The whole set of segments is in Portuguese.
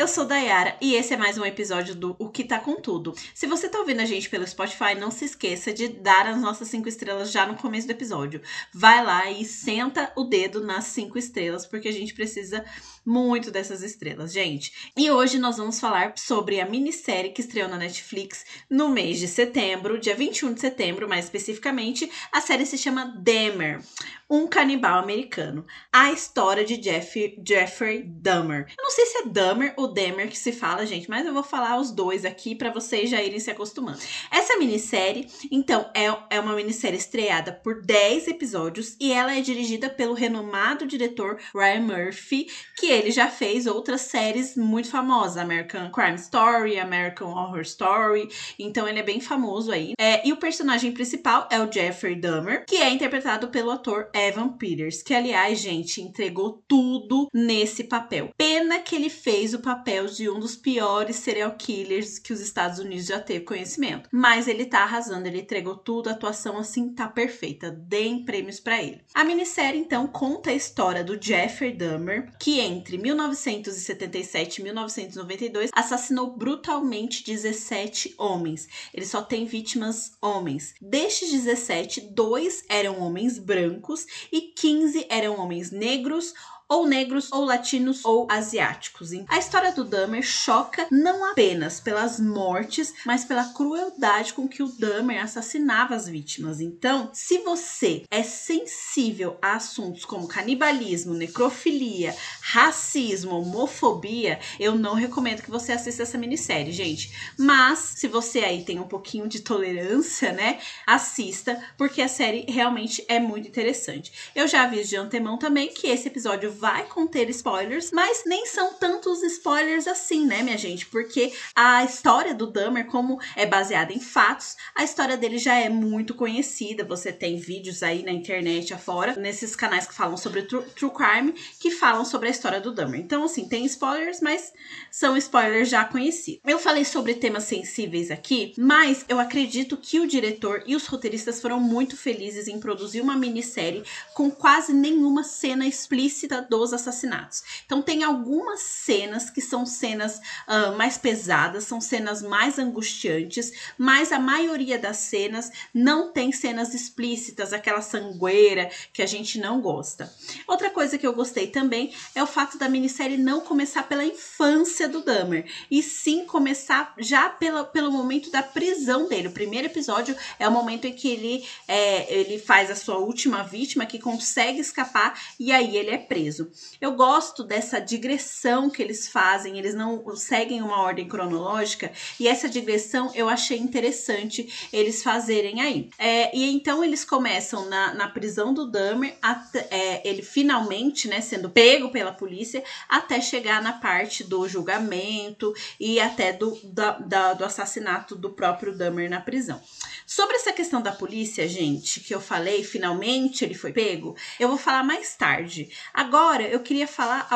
Eu sou Dayara e esse é mais um episódio do O Que Tá Com Tudo. Se você tá ouvindo a gente pelo Spotify, não se esqueça de dar as nossas cinco estrelas já no começo do episódio. Vai lá e senta o dedo nas cinco estrelas, porque a gente precisa muito dessas estrelas, gente. E hoje nós vamos falar sobre a minissérie que estreou na Netflix no mês de setembro, dia 21 de setembro, mais especificamente. A série se chama Dahmer, um canibal americano. A história de Jeff, Jeffrey Dahmer. Eu não sei se é Dahmer ou Dahmer que se fala, gente, mas eu vou falar os dois aqui para vocês já irem se acostumando. Essa minissérie, então, é, é uma minissérie estreada por 10 episódios e ela é dirigida pelo renomado diretor Ryan Murphy, que ele já fez outras séries muito famosas, American Crime Story, American Horror Story, então ele é bem famoso aí. É, e o personagem principal é o Jeffrey Dahmer, que é interpretado pelo ator Evan Peters, que aliás, gente, entregou tudo nesse papel. Pena que ele fez o papel de um dos piores serial killers que os Estados Unidos já teve conhecimento. Mas ele tá arrasando, ele entregou tudo, a atuação assim tá perfeita. Deem prêmios para ele. A minissérie então conta a história do Jeffrey Dahmer, que entre 1977 e 1992 assassinou brutalmente 17 homens. Ele só tem vítimas homens. Destes 17, dois eram homens brancos e 15 eram homens negros ou negros, ou latinos, ou asiáticos. A história do Dahmer choca não apenas pelas mortes, mas pela crueldade com que o Dahmer assassinava as vítimas. Então, se você é sensível a assuntos como canibalismo, necrofilia, racismo, homofobia, eu não recomendo que você assista essa minissérie, gente. Mas, se você aí tem um pouquinho de tolerância, né, assista, porque a série realmente é muito interessante. Eu já aviso de antemão também que esse episódio vai conter spoilers, mas nem são tantos spoilers assim, né, minha gente? Porque a história do Dahmer, como é baseada em fatos, a história dele já é muito conhecida. Você tem vídeos aí na internet afora, nesses canais que falam sobre true, true crime, que falam sobre a história do Dahmer. Então, assim, tem spoilers, mas são spoilers já conhecidos. Eu falei sobre temas sensíveis aqui, mas eu acredito que o diretor e os roteiristas foram muito felizes em produzir uma minissérie com quase nenhuma cena explícita dos assassinatos. Então tem algumas cenas que são cenas uh, mais pesadas, são cenas mais angustiantes, mas a maioria das cenas não tem cenas explícitas, aquela sangueira que a gente não gosta. Outra coisa que eu gostei também é o fato da minissérie não começar pela infância do Dahmer, e sim começar já pela, pelo momento da prisão dele. O primeiro episódio é o momento em que ele, é, ele faz a sua última vítima, que consegue escapar, e aí ele é preso. Eu gosto dessa digressão que eles fazem, eles não seguem uma ordem cronológica, e essa digressão eu achei interessante eles fazerem aí. É, e então eles começam na, na prisão do Dahmer, até, é, ele finalmente, né, sendo pego pela polícia, até chegar na parte do julgamento e até do, da, da, do assassinato do próprio Dahmer na prisão. Sobre essa questão da polícia, gente, que eu falei, finalmente ele foi pego, eu vou falar mais tarde. Agora, eu queria falar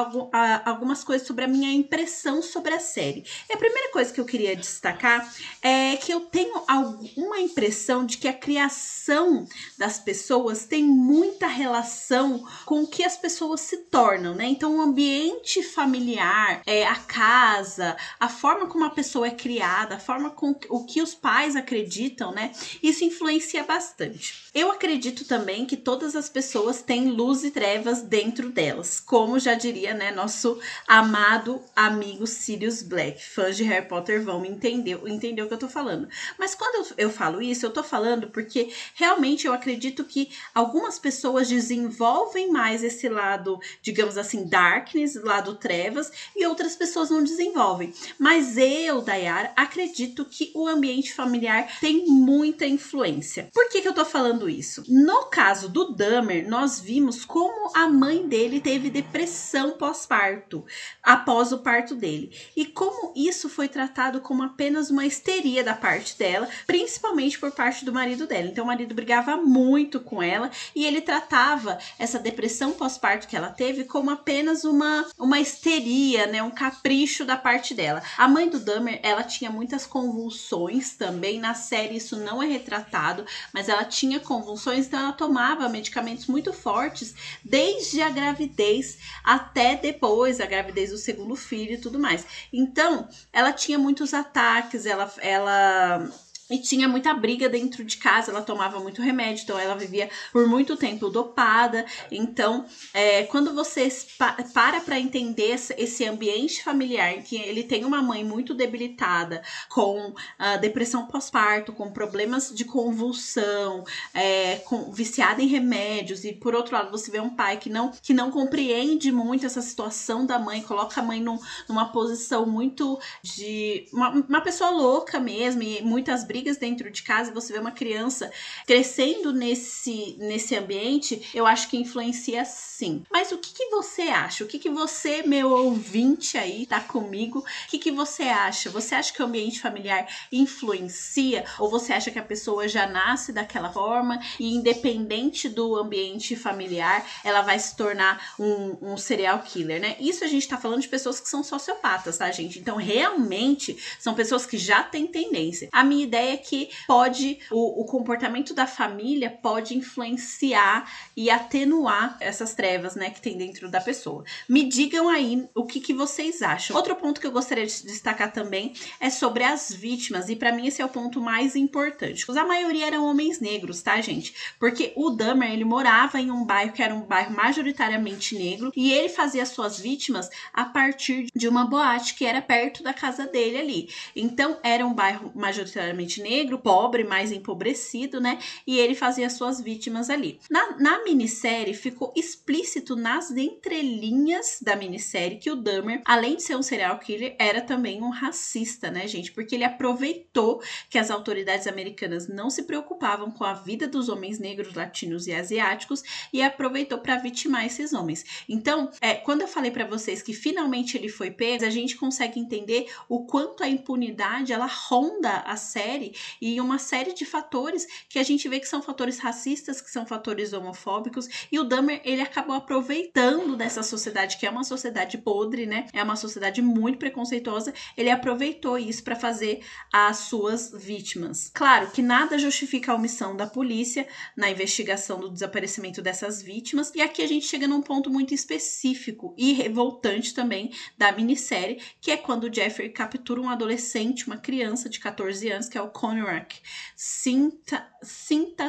algumas coisas sobre a minha impressão sobre a série. E a primeira coisa que eu queria destacar é que eu tenho alguma impressão de que a criação das pessoas tem muita relação com o que as pessoas se tornam, né? Então, o ambiente familiar, é, a casa, a forma como a pessoa é criada, a forma com o que os pais acreditam, né? Isso influencia bastante. Eu acredito também que todas as pessoas têm luz e trevas dentro delas, como já diria, né, nosso amado amigo Sirius Black. Fãs de Harry Potter vão entender, entender o que eu tô falando. Mas quando eu, falo isso, eu tô falando porque realmente eu acredito que algumas pessoas desenvolvem mais esse lado, digamos assim, darkness, lado trevas, e outras pessoas não desenvolvem. Mas eu, Dayar, acredito que o ambiente familiar tem muita influência. Por que, que eu tô falando isso? No caso do Dahmer, nós vimos como a mãe dele teve depressão pós-parto, após o parto dele, e como isso foi tratado como apenas uma histeria da parte dela, principalmente por parte do marido dela. Então, o marido brigava muito com ela e ele tratava essa depressão pós-parto que ela teve como apenas uma, uma histeria, né, um capricho da parte dela. A mãe do Dahmer, ela tinha muitas convulsões também na série, isso não é retratado, mas ela tinha convulsões, então ela tomava medicamentos muito fortes desde a gravidez gravidez até depois, a gravidez do segundo filho e tudo mais. Então, ela tinha muitos ataques, ela, ela e tinha muita briga dentro de casa, ela tomava muito remédio, então ela vivia por muito tempo dopada. Então, é, quando você pa para para entender esse ambiente familiar, que ele tem uma mãe muito debilitada, com uh, depressão pós-parto, com problemas de convulsão, é, com, viciada em remédios, e por outro lado, você vê um pai que não, que não compreende muito essa situação da mãe, coloca a mãe num, numa posição muito de. Uma, uma pessoa louca mesmo, e muitas brigas dentro de casa e você vê uma criança crescendo nesse, nesse ambiente, eu acho que influencia sim. Mas o que, que você acha? O que, que você, meu ouvinte aí, tá comigo? O que, que você acha? Você acha que o ambiente familiar influencia? Ou você acha que a pessoa já nasce daquela forma e, independente do ambiente familiar, ela vai se tornar um, um serial killer, né? Isso a gente tá falando de pessoas que são sociopatas, tá, gente? Então, realmente, são pessoas que já têm tendência. A minha ideia é que pode, o, o comportamento da família pode influenciar e atenuar essas trevas, né, que tem dentro da pessoa. Me digam aí o que, que vocês acham. Outro ponto que eu gostaria de destacar também é sobre as vítimas, e para mim esse é o ponto mais importante. A maioria eram homens negros, tá, gente? Porque o Dahmer, ele morava em um bairro que era um bairro majoritariamente negro, e ele fazia suas vítimas a partir de uma boate que era perto da casa dele ali. Então, era um bairro majoritariamente negro, pobre, mais empobrecido, né? E ele fazia suas vítimas ali. Na, na minissérie, ficou explícito nas entrelinhas da minissérie que o Dahmer, além de ser um serial killer, era também um racista, né, gente? Porque ele aproveitou que as autoridades americanas não se preocupavam com a vida dos homens negros, latinos e asiáticos e aproveitou para vitimar esses homens. Então, é, quando eu falei para vocês que finalmente ele foi pego, a gente consegue entender o quanto a impunidade ela ronda a série e uma série de fatores que a gente vê que são fatores racistas, que são fatores homofóbicos, e o Dahmer ele acabou aproveitando dessa sociedade que é uma sociedade podre, né? É uma sociedade muito preconceituosa. Ele aproveitou isso para fazer as suas vítimas. Claro que nada justifica a omissão da polícia na investigação do desaparecimento dessas vítimas, e aqui a gente chega num ponto muito específico e revoltante também da minissérie, que é quando o Jeffrey captura um adolescente, uma criança de 14 anos, que é o Conrack, Sinta,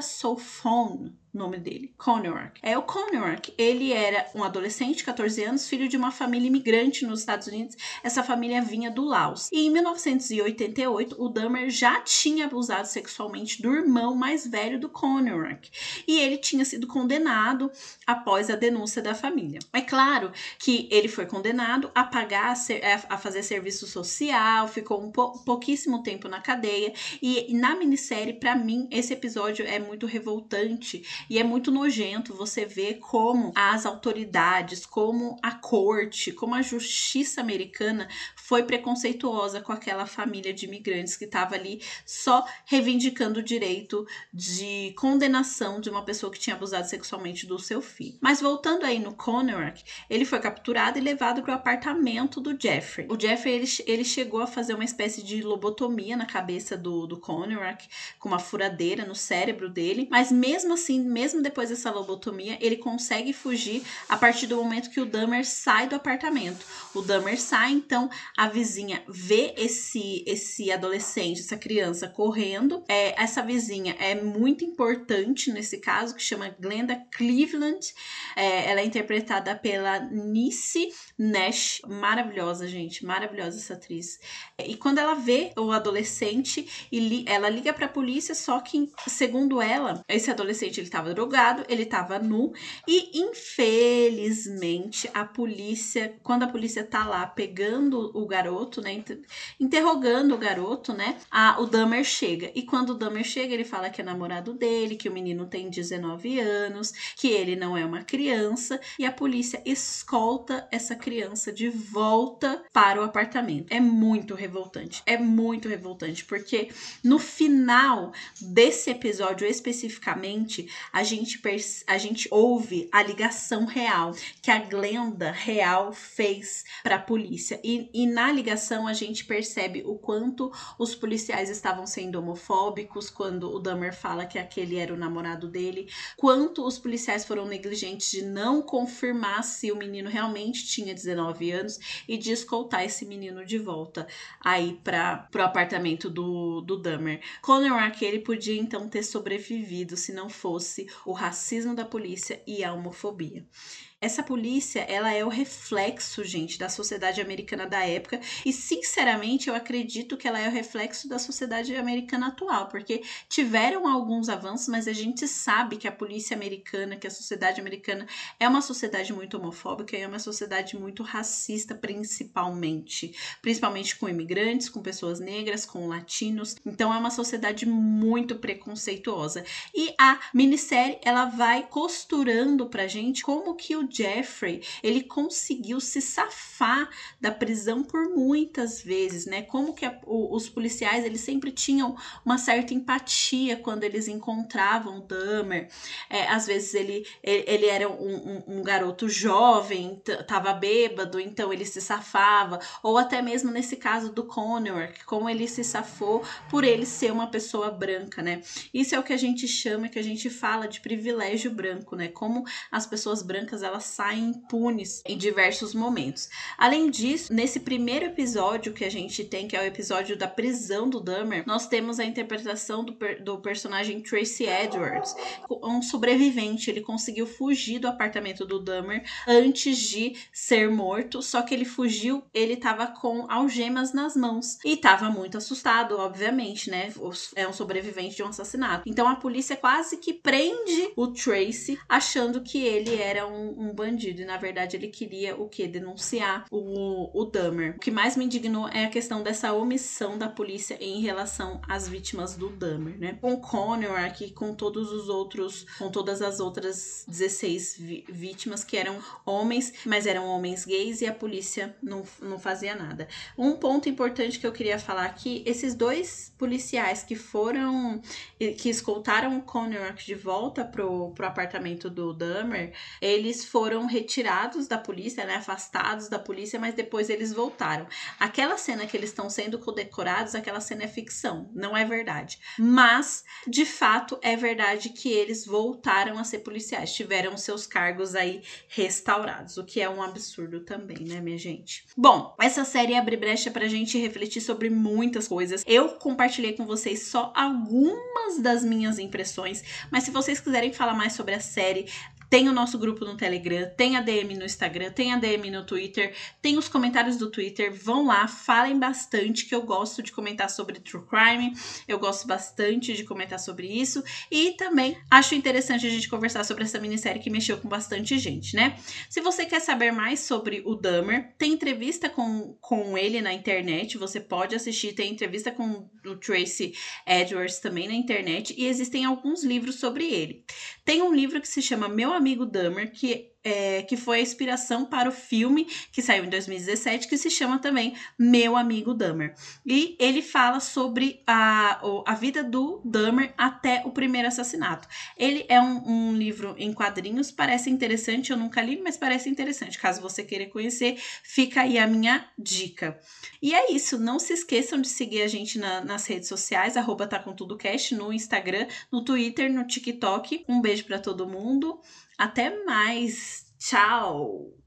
Sophone, nome dele, Connerak. É o Connerak, ele era um adolescente de 14 anos, filho de uma família imigrante nos Estados Unidos. Essa família vinha do Laos. E em 1988, o Dahmer já tinha abusado sexualmente do irmão mais velho do Connerak. E ele tinha sido condenado após a denúncia da família. É claro que ele foi condenado a pagar, a fazer serviço social, ficou um pouquíssimo tempo na cadeia. E na minissérie, para mim, esse episódio é muito revoltante e é muito nojento você ver como as autoridades, como a corte, como a justiça americana foi preconceituosa com aquela família de imigrantes que estava ali só reivindicando o direito de condenação de uma pessoa que tinha abusado sexualmente do seu filho. Mas voltando aí no Connerak, ele foi capturado e levado para o apartamento do Jeffrey. O Jeffrey ele, ele chegou a fazer uma espécie de lobotomia na cabeça do, do Connerak, com uma furadeira no cérebro dele, mas mesmo assim mesmo depois dessa lobotomia, ele consegue fugir a partir do momento que o Dahmer sai do apartamento. O Dahmer sai, então a vizinha vê esse esse adolescente, essa criança correndo. É, essa vizinha é muito importante nesse caso, que chama Glenda Cleveland. É, ela é interpretada pela Nice Nash, maravilhosa, gente, maravilhosa essa atriz. E quando ela vê o adolescente, ela liga para a polícia, só que segundo ela, esse adolescente ele estava drogado, ele estava nu e infelizmente a polícia, quando a polícia tá lá pegando o garoto, né, interrogando o garoto, né, a, o Dahmer chega. E quando o Dahmer chega, ele fala que é namorado dele, que o menino tem 19 anos, que ele não é uma criança e a polícia escolta essa criança de volta para o apartamento. É muito revoltante. É muito revoltante porque no final desse episódio especificamente, a gente, a gente ouve a ligação real que a Glenda real fez para a polícia. E, e na ligação a gente percebe o quanto os policiais estavam sendo homofóbicos quando o Dahmer fala que aquele era o namorado dele, quanto os policiais foram negligentes de não confirmar se o menino realmente tinha 19 anos e de escoltar esse menino de volta aí para o apartamento do, do Dahmer. Conor aquele podia então ter sobrevivido se não fosse o racismo da polícia e a homofobia. Essa polícia, ela é o reflexo, gente, da sociedade americana da época e, sinceramente, eu acredito que ela é o reflexo da sociedade americana atual, porque tiveram alguns avanços, mas a gente sabe que a polícia americana, que a sociedade americana é uma sociedade muito homofóbica e é uma sociedade muito racista, principalmente, principalmente com imigrantes, com pessoas negras, com latinos. Então é uma sociedade muito preconceituosa. E a minissérie, ela vai costurando pra gente como que o Jeffrey, ele conseguiu se safar da prisão por muitas vezes, né? Como que a, o, os policiais, eles sempre tinham uma certa empatia quando eles encontravam o Dahmer. É, às vezes ele, ele, era um, um, um, garoto jovem, tava bêbado, então ele se safava. Ou até mesmo nesse caso do Connor, como ele se safou por ele ser uma pessoa branca, né? Isso é o que a gente chama, que a gente fala de privilégio branco, né? Como as pessoas brancas, elas saem impunes em diversos momentos. Além disso, nesse primeiro episódio que a gente tem, que é o episódio da prisão do Dahmer, nós temos a interpretação do, per do personagem Tracy Edwards, um sobrevivente. Ele conseguiu fugir do apartamento do Dahmer antes de ser morto, só que ele fugiu, ele estava com algemas nas mãos e estava muito assustado, obviamente, né? É um sobrevivente de um assassinato. Então a polícia quase que prende o Tracy, achando que ele era um, um bandido. E na verdade ele queria o que? Denunciar o, o Dahmer. O que mais me indignou é a questão dessa omissão da polícia em relação às vítimas do Dahmer, né? Com Connor aqui, com todos os outros, com todas as outras 16 vítimas que eram homens, mas eram homens gays e a polícia não, não fazia nada. Um ponto importante que eu queria falar aqui, esses dois policiais que foram, que escoltaram o Connor de volta pro, pro apartamento do Dahmer, eles foram retirados da polícia, né, afastados da polícia, mas depois eles voltaram. Aquela cena que eles estão sendo condecorados, aquela cena é ficção, não é verdade. Mas, de fato, é verdade que eles voltaram a ser policiais, tiveram seus cargos aí restaurados, o que é um absurdo também, né, minha gente? Bom, essa série abre brecha pra gente refletir sobre muitas coisas. Eu compartilhei com vocês só algumas das minhas impressões, mas se vocês quiserem falar mais sobre a série, tem o nosso grupo no Telegram, tem a DM no Instagram, tem a DM no Twitter, tem os comentários do Twitter. Vão lá, falem bastante, que eu gosto de comentar sobre true crime, eu gosto bastante de comentar sobre isso. E também acho interessante a gente conversar sobre essa minissérie que mexeu com bastante gente, né? Se você quer saber mais sobre o Dahmer, tem entrevista com, com ele na internet, você pode assistir, tem entrevista com o Tracy Edwards também na internet, e existem alguns livros sobre ele. Tem um livro que se chama Meu Amigo Dahmer, que é, que foi a inspiração para o filme que saiu em 2017, que se chama também Meu Amigo Dahmer. E ele fala sobre a, a vida do Dahmer até o primeiro assassinato. Ele é um, um livro em quadrinhos, parece interessante, eu nunca li, mas parece interessante. Caso você queira conhecer, fica aí a minha dica. E é isso, não se esqueçam de seguir a gente na, nas redes sociais, arroba tá no Instagram, no Twitter, no TikTok. Um beijo para todo mundo. Até mais! Tchau!